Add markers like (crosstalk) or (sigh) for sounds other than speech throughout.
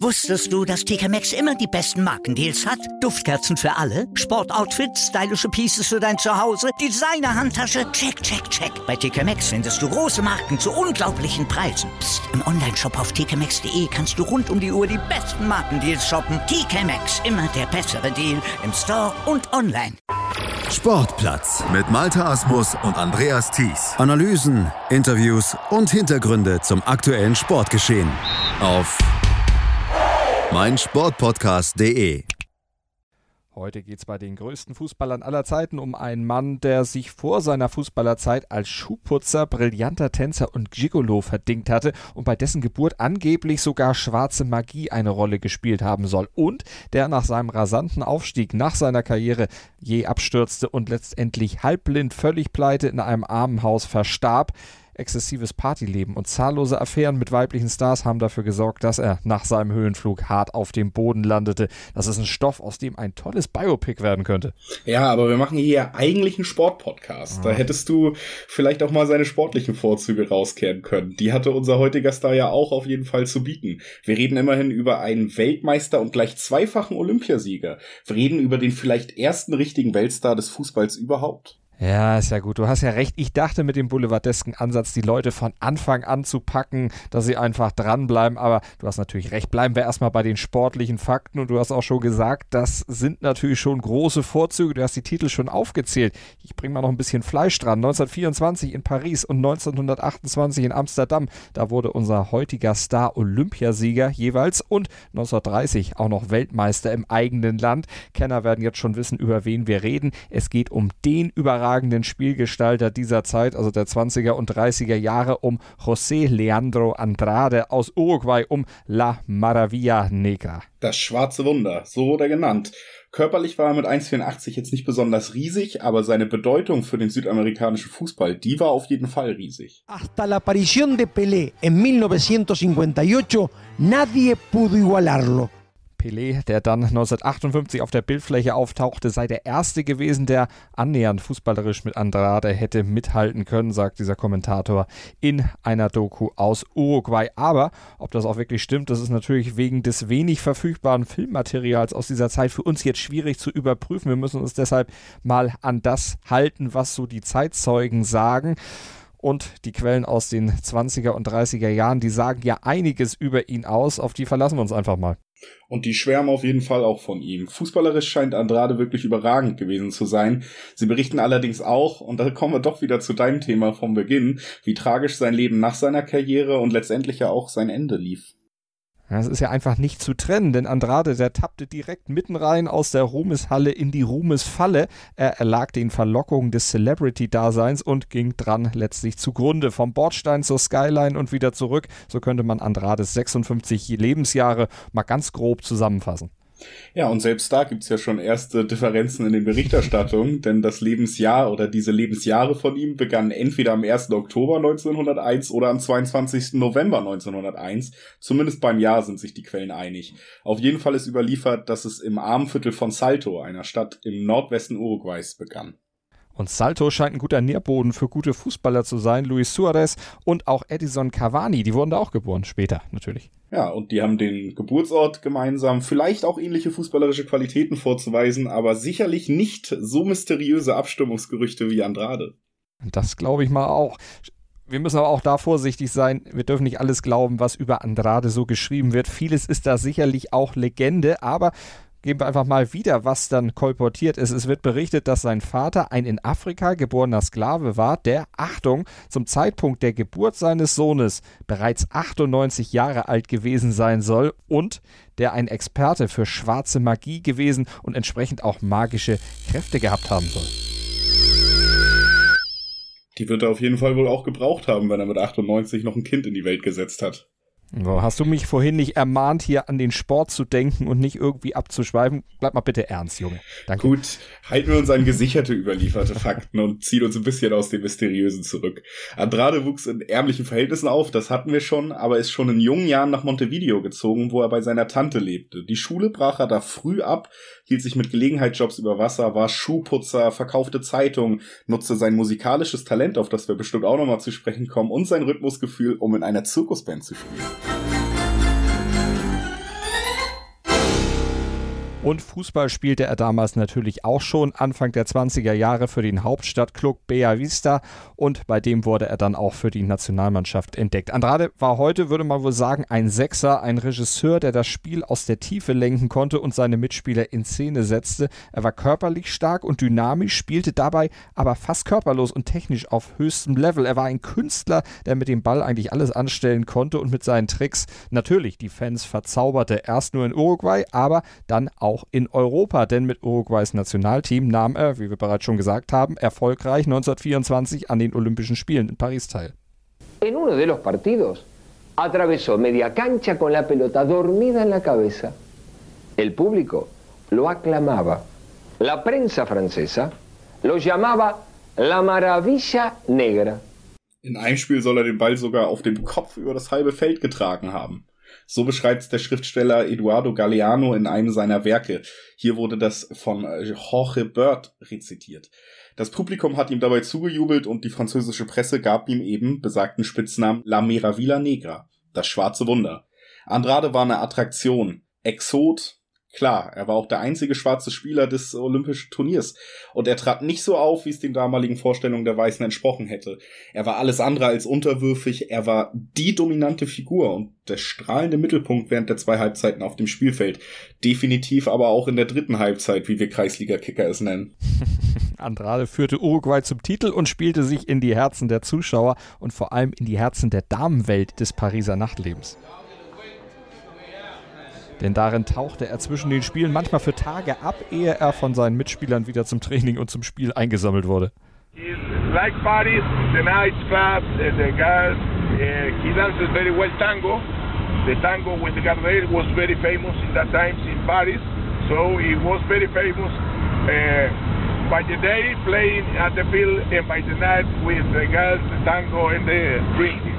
Wusstest du, dass TK Maxx immer die besten Markendeals hat? Duftkerzen für alle, Sportoutfits, stylische Pieces für dein Zuhause, Designer-Handtasche, check, check, check. Bei TK Maxx findest du große Marken zu unglaublichen Preisen. Psst. im Onlineshop auf tkmaxx.de kannst du rund um die Uhr die besten Markendeals shoppen. TK Maxx, immer der bessere Deal im Store und online. Sportplatz mit Malta Asmus und Andreas Thies. Analysen, Interviews und Hintergründe zum aktuellen Sportgeschehen auf meinsportpodcast.de. Heute geht es bei den größten Fußballern aller Zeiten um einen Mann, der sich vor seiner Fußballerzeit als Schuhputzer, brillanter Tänzer und Gigolo verdingt hatte und bei dessen Geburt angeblich sogar schwarze Magie eine Rolle gespielt haben soll und der nach seinem rasanten Aufstieg nach seiner Karriere je abstürzte und letztendlich halbblind, völlig pleite in einem Armenhaus verstarb exzessives Partyleben und zahllose Affären mit weiblichen Stars haben dafür gesorgt, dass er nach seinem Höhenflug hart auf dem Boden landete. Das ist ein Stoff, aus dem ein tolles Biopic werden könnte. Ja, aber wir machen hier eigentlich einen Sportpodcast. Da hättest du vielleicht auch mal seine sportlichen Vorzüge rauskehren können. Die hatte unser heutiger Star ja auch auf jeden Fall zu bieten. Wir reden immerhin über einen Weltmeister und gleich zweifachen Olympiasieger. Wir reden über den vielleicht ersten richtigen Weltstar des Fußballs überhaupt. Ja, ist ja gut. Du hast ja recht. Ich dachte mit dem boulevardesken Ansatz, die Leute von Anfang an zu packen, dass sie einfach dranbleiben. Aber du hast natürlich recht. Bleiben wir erstmal bei den sportlichen Fakten. Und du hast auch schon gesagt, das sind natürlich schon große Vorzüge. Du hast die Titel schon aufgezählt. Ich bringe mal noch ein bisschen Fleisch dran. 1924 in Paris und 1928 in Amsterdam. Da wurde unser heutiger Star Olympiasieger jeweils und 1930 auch noch Weltmeister im eigenen Land. Kenner werden jetzt schon wissen, über wen wir reden. Es geht um den Überraschungsmoment herausragenden Spielgestalter dieser Zeit, also der 20er und 30er Jahre, um José Leandro Andrade aus Uruguay, um La Maravilla Negra. Das schwarze Wunder, so wurde er genannt. Körperlich war er mit 1,84 jetzt nicht besonders riesig, aber seine Bedeutung für den südamerikanischen Fußball, die war auf jeden Fall riesig. Hasta la aparición de Pelé en 1958, nadie pudo igualarlo. Pelé, der dann 1958 auf der Bildfläche auftauchte, sei der erste gewesen, der annähernd fußballerisch mit Andrade hätte mithalten können, sagt dieser Kommentator in einer Doku aus Uruguay. Aber ob das auch wirklich stimmt, das ist natürlich wegen des wenig verfügbaren Filmmaterials aus dieser Zeit für uns jetzt schwierig zu überprüfen. Wir müssen uns deshalb mal an das halten, was so die Zeitzeugen sagen. Und die Quellen aus den 20er und 30er Jahren, die sagen ja einiges über ihn aus. Auf die verlassen wir uns einfach mal. Und die schwärmen auf jeden Fall auch von ihm. Fußballerisch scheint Andrade wirklich überragend gewesen zu sein. Sie berichten allerdings auch, und da kommen wir doch wieder zu deinem Thema vom Beginn, wie tragisch sein Leben nach seiner Karriere und letztendlich ja auch sein Ende lief. Das ist ja einfach nicht zu trennen, denn Andrade, der tappte direkt mitten rein aus der Ruhmeshalle in die Ruhmesfalle. Er erlag den Verlockungen des Celebrity-Daseins und ging dran letztlich zugrunde. Vom Bordstein zur Skyline und wieder zurück. So könnte man Andrades 56 Lebensjahre mal ganz grob zusammenfassen. Ja, und selbst da gibt's ja schon erste Differenzen in den Berichterstattungen, (laughs) denn das Lebensjahr oder diese Lebensjahre von ihm begannen entweder am 1. Oktober 1901 oder am 22. November 1901. Zumindest beim Jahr sind sich die Quellen einig. Auf jeden Fall ist überliefert, dass es im Armenviertel von Salto, einer Stadt im Nordwesten Uruguays, begann. Und Salto scheint ein guter Nährboden für gute Fußballer zu sein. Luis Suarez und auch Edison Cavani, die wurden da auch geboren, später natürlich. Ja, und die haben den Geburtsort gemeinsam, vielleicht auch ähnliche fußballerische Qualitäten vorzuweisen, aber sicherlich nicht so mysteriöse Abstimmungsgerüchte wie Andrade. Das glaube ich mal auch. Wir müssen aber auch da vorsichtig sein. Wir dürfen nicht alles glauben, was über Andrade so geschrieben wird. Vieles ist da sicherlich auch Legende, aber geben wir einfach mal wieder, was dann kolportiert ist. Es wird berichtet, dass sein Vater ein in Afrika geborener Sklave war, der, Achtung, zum Zeitpunkt der Geburt seines Sohnes bereits 98 Jahre alt gewesen sein soll und der ein Experte für schwarze Magie gewesen und entsprechend auch magische Kräfte gehabt haben soll. Die wird er auf jeden Fall wohl auch gebraucht haben, wenn er mit 98 noch ein Kind in die Welt gesetzt hat. Hast du mich vorhin nicht ermahnt, hier an den Sport zu denken und nicht irgendwie abzuschweifen? Bleib mal bitte ernst, Junge. Danke. Gut, halten wir uns an gesicherte, überlieferte Fakten und ziehen uns ein bisschen aus dem Mysteriösen zurück. Andrade wuchs in ärmlichen Verhältnissen auf, das hatten wir schon, aber ist schon in jungen Jahren nach Montevideo gezogen, wo er bei seiner Tante lebte. Die Schule brach er da früh ab, hielt sich mit Gelegenheitsjobs über Wasser, war Schuhputzer, verkaufte Zeitungen, nutzte sein musikalisches Talent, auf das wir bestimmt auch nochmal zu sprechen kommen, und sein Rhythmusgefühl, um in einer Zirkusband zu spielen. Thank you. Und Fußball spielte er damals natürlich auch schon, Anfang der 20er Jahre für den Hauptstadtklub Bea Vista und bei dem wurde er dann auch für die Nationalmannschaft entdeckt. Andrade war heute, würde man wohl sagen, ein Sechser, ein Regisseur, der das Spiel aus der Tiefe lenken konnte und seine Mitspieler in Szene setzte. Er war körperlich stark und dynamisch, spielte dabei aber fast körperlos und technisch auf höchstem Level. Er war ein Künstler, der mit dem Ball eigentlich alles anstellen konnte und mit seinen Tricks natürlich die Fans verzauberte. Erst nur in Uruguay, aber dann auch auch in Europa, denn mit Uruguays Nationalteam nahm er, wie wir bereits schon gesagt haben, erfolgreich 1924 an den Olympischen Spielen in Paris teil. En uno de los partidos atravesó media cancha con la pelota dormida en la cabeza. El público lo aclamaba. La prensa francesa lo llamaba la maravilla negra. In einem Spiel soll er den Ball sogar auf dem Kopf über das halbe Feld getragen haben. So beschreibt es der Schriftsteller Eduardo Galeano in einem seiner Werke. Hier wurde das von äh, Jorge Bird rezitiert. Das Publikum hat ihm dabei zugejubelt und die französische Presse gab ihm eben besagten Spitznamen La Meravilla Negra, das schwarze Wunder. Andrade war eine Attraktion, Exot, Klar, er war auch der einzige schwarze Spieler des Olympischen Turniers und er trat nicht so auf, wie es den damaligen Vorstellungen der Weißen entsprochen hätte. Er war alles andere als unterwürfig, er war die dominante Figur und der strahlende Mittelpunkt während der zwei Halbzeiten auf dem Spielfeld. Definitiv aber auch in der dritten Halbzeit, wie wir Kreisliga-Kicker es nennen. (laughs) Andrade führte Uruguay zum Titel und spielte sich in die Herzen der Zuschauer und vor allem in die Herzen der Damenwelt des Pariser Nachtlebens. Denn darin tauchte er zwischen den Spielen manchmal für Tage ab, ehe er von seinen Mitspielern wieder zum Training und zum Spiel eingesammelt wurde. Like parties, the night clubs, the girls, uh, he dances tango. The tango with Gardel was very famous in that times in Paris, so he was very famous. Uh, by the day playing at the field and by the night with the girls, the tango and the drinking.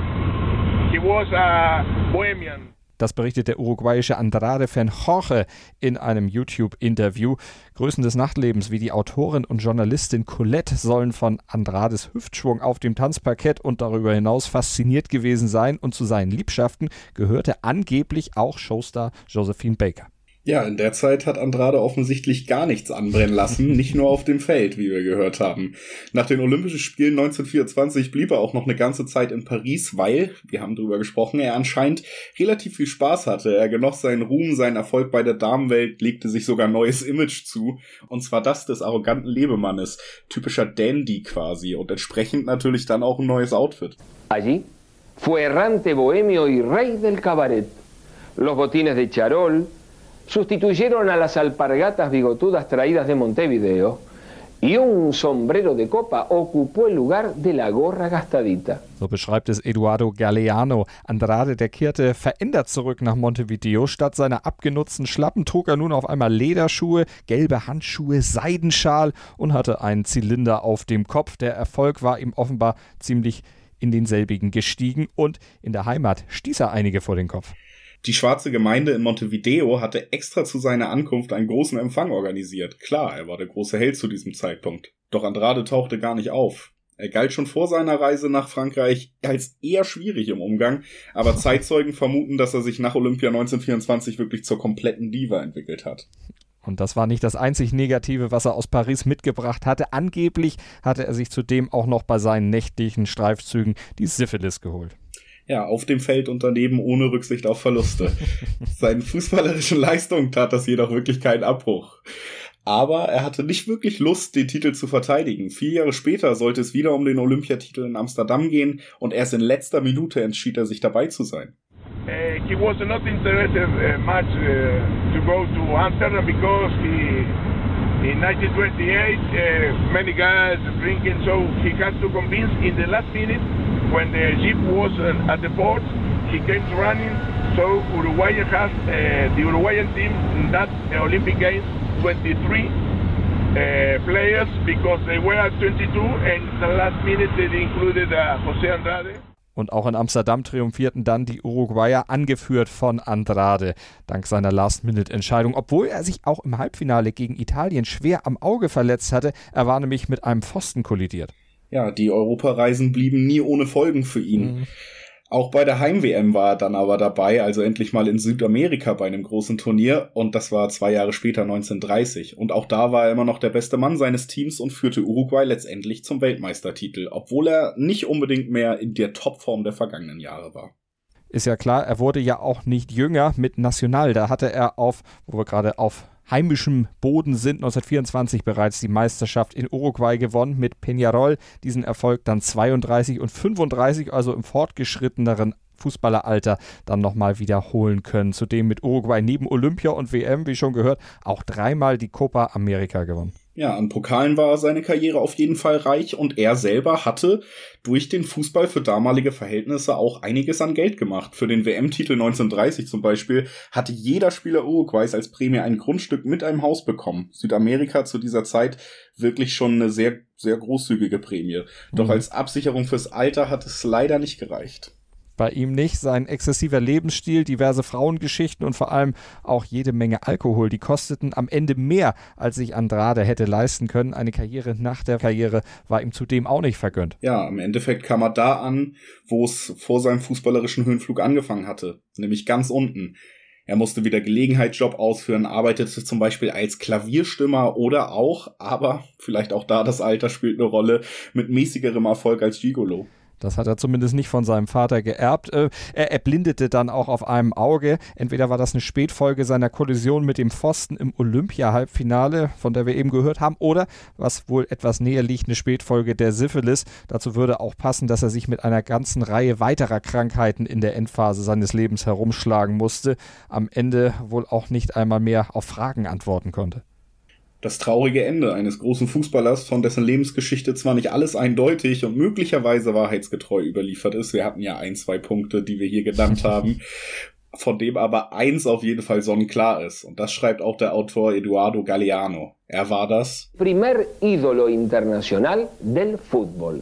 He was a bohemian. Das berichtet der uruguayische Andrade-Fan Jorge in einem YouTube-Interview. Größen des Nachtlebens wie die Autorin und Journalistin Colette sollen von Andrades Hüftschwung auf dem Tanzparkett und darüber hinaus fasziniert gewesen sein und zu seinen Liebschaften gehörte angeblich auch Showstar Josephine Baker. Ja, in der Zeit hat Andrade offensichtlich gar nichts anbrennen lassen, (laughs) nicht nur auf dem Feld, wie wir gehört haben. Nach den Olympischen Spielen 1924 blieb er auch noch eine ganze Zeit in Paris, weil, wir haben drüber gesprochen, er anscheinend relativ viel Spaß hatte. Er genoss seinen Ruhm, seinen Erfolg bei der Damenwelt, legte sich sogar neues Image zu, und zwar das des arroganten Lebemannes, typischer Dandy quasi, und entsprechend natürlich dann auch ein neues Outfit. Allí fue errante bohemio y rey del cabaret. Los botines de charol, sustituyeron a las alpargatas bigotudas traídas de Montevideo y un sombrero de copa ocupó el lugar de la gorra gastadita. So beschreibt es Eduardo Galeano. Andrade, der kehrte verändert zurück nach Montevideo. Statt seiner abgenutzten Schlappen trug er nun auf einmal Lederschuhe, gelbe Handschuhe, Seidenschal und hatte einen Zylinder auf dem Kopf. Der Erfolg war ihm offenbar ziemlich in denselbigen gestiegen und in der Heimat stieß er einige vor den Kopf. Die schwarze Gemeinde in Montevideo hatte extra zu seiner Ankunft einen großen Empfang organisiert. Klar, er war der große Held zu diesem Zeitpunkt. Doch Andrade tauchte gar nicht auf. Er galt schon vor seiner Reise nach Frankreich als eher schwierig im Umgang, aber Zeitzeugen vermuten, dass er sich nach Olympia 1924 wirklich zur kompletten Diva entwickelt hat. Und das war nicht das einzig Negative, was er aus Paris mitgebracht hatte. Angeblich hatte er sich zudem auch noch bei seinen nächtlichen Streifzügen die Syphilis geholt ja, auf dem Feld und daneben ohne Rücksicht auf Verluste. (laughs) Seinen fußballerischen Leistungen tat das jedoch wirklich keinen Abbruch. Aber er hatte nicht wirklich Lust, den Titel zu verteidigen. Vier Jahre später sollte es wieder um den Olympiatitel in Amsterdam gehen und erst in letzter Minute entschied er sich dabei zu sein. Uh, he was not interested uh, much uh, to go to Amsterdam because he in 1928 uh, many guys drinking so he had to convince in the last minute when the jeep was at the port, he came running. So Uruguay has uh, the Uruguayan team in that Olympic Games 23 uh, players because they were 22 and the last minute they included uh, José Andrade. Und auch in Amsterdam triumphierten dann die Uruguayer, angeführt von Andrade, dank seiner Last-Minute-Entscheidung. Obwohl er sich auch im Halbfinale gegen Italien schwer am Auge verletzt hatte, er war nämlich mit einem Pfosten kollidiert ja, die Europareisen blieben nie ohne Folgen für ihn. Mhm. Auch bei der Heim-WM war er dann aber dabei, also endlich mal in Südamerika bei einem großen Turnier und das war zwei Jahre später 1930. Und auch da war er immer noch der beste Mann seines Teams und führte Uruguay letztendlich zum Weltmeistertitel, obwohl er nicht unbedingt mehr in der Topform der vergangenen Jahre war ist ja klar, er wurde ja auch nicht jünger mit National. Da hatte er auf, wo wir gerade auf heimischem Boden sind, 1924 bereits die Meisterschaft in Uruguay gewonnen mit Peñarol. Diesen Erfolg dann 32 und 35, also im fortgeschritteneren Fußballeralter dann nochmal wiederholen können. Zudem mit Uruguay neben Olympia und WM, wie schon gehört, auch dreimal die Copa America gewonnen. Ja, an Pokalen war seine Karriere auf jeden Fall reich und er selber hatte durch den Fußball für damalige Verhältnisse auch einiges an Geld gemacht. Für den WM-Titel 1930 zum Beispiel hatte jeder Spieler Uruguays als Prämie ein Grundstück mit einem Haus bekommen. Südamerika zu dieser Zeit wirklich schon eine sehr, sehr großzügige Prämie. Doch mhm. als Absicherung fürs Alter hat es leider nicht gereicht bei ihm nicht. Sein exzessiver Lebensstil, diverse Frauengeschichten und vor allem auch jede Menge Alkohol, die kosteten am Ende mehr, als sich Andrade hätte leisten können. Eine Karriere nach der Karriere war ihm zudem auch nicht vergönnt. Ja, im Endeffekt kam er da an, wo es vor seinem fußballerischen Höhenflug angefangen hatte, nämlich ganz unten. Er musste wieder Gelegenheitsjob ausführen, arbeitete zum Beispiel als Klavierstimmer oder auch, aber vielleicht auch da das Alter spielt eine Rolle, mit mäßigerem Erfolg als Gigolo. Das hat er zumindest nicht von seinem Vater geerbt. Äh, er erblindete dann auch auf einem Auge. Entweder war das eine Spätfolge seiner Kollision mit dem Pfosten im Olympia-Halbfinale, von der wir eben gehört haben, oder, was wohl etwas näher liegt, eine Spätfolge der Syphilis. Dazu würde auch passen, dass er sich mit einer ganzen Reihe weiterer Krankheiten in der Endphase seines Lebens herumschlagen musste. Am Ende wohl auch nicht einmal mehr auf Fragen antworten konnte das traurige Ende eines großen Fußballers, von dessen Lebensgeschichte zwar nicht alles eindeutig und möglicherweise wahrheitsgetreu überliefert ist. Wir hatten ja ein, zwei Punkte, die wir hier genannt (laughs) haben, von dem aber eins auf jeden Fall sonnenklar ist. Und das schreibt auch der Autor Eduardo Galeano. Er war das Primer ídolo internacional del fútbol.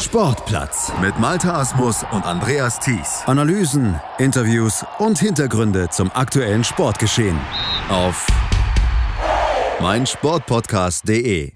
Sportplatz mit Malta Asmus und Andreas Thies. Analysen, Interviews und Hintergründe zum aktuellen Sportgeschehen auf meinsportpodcast.de.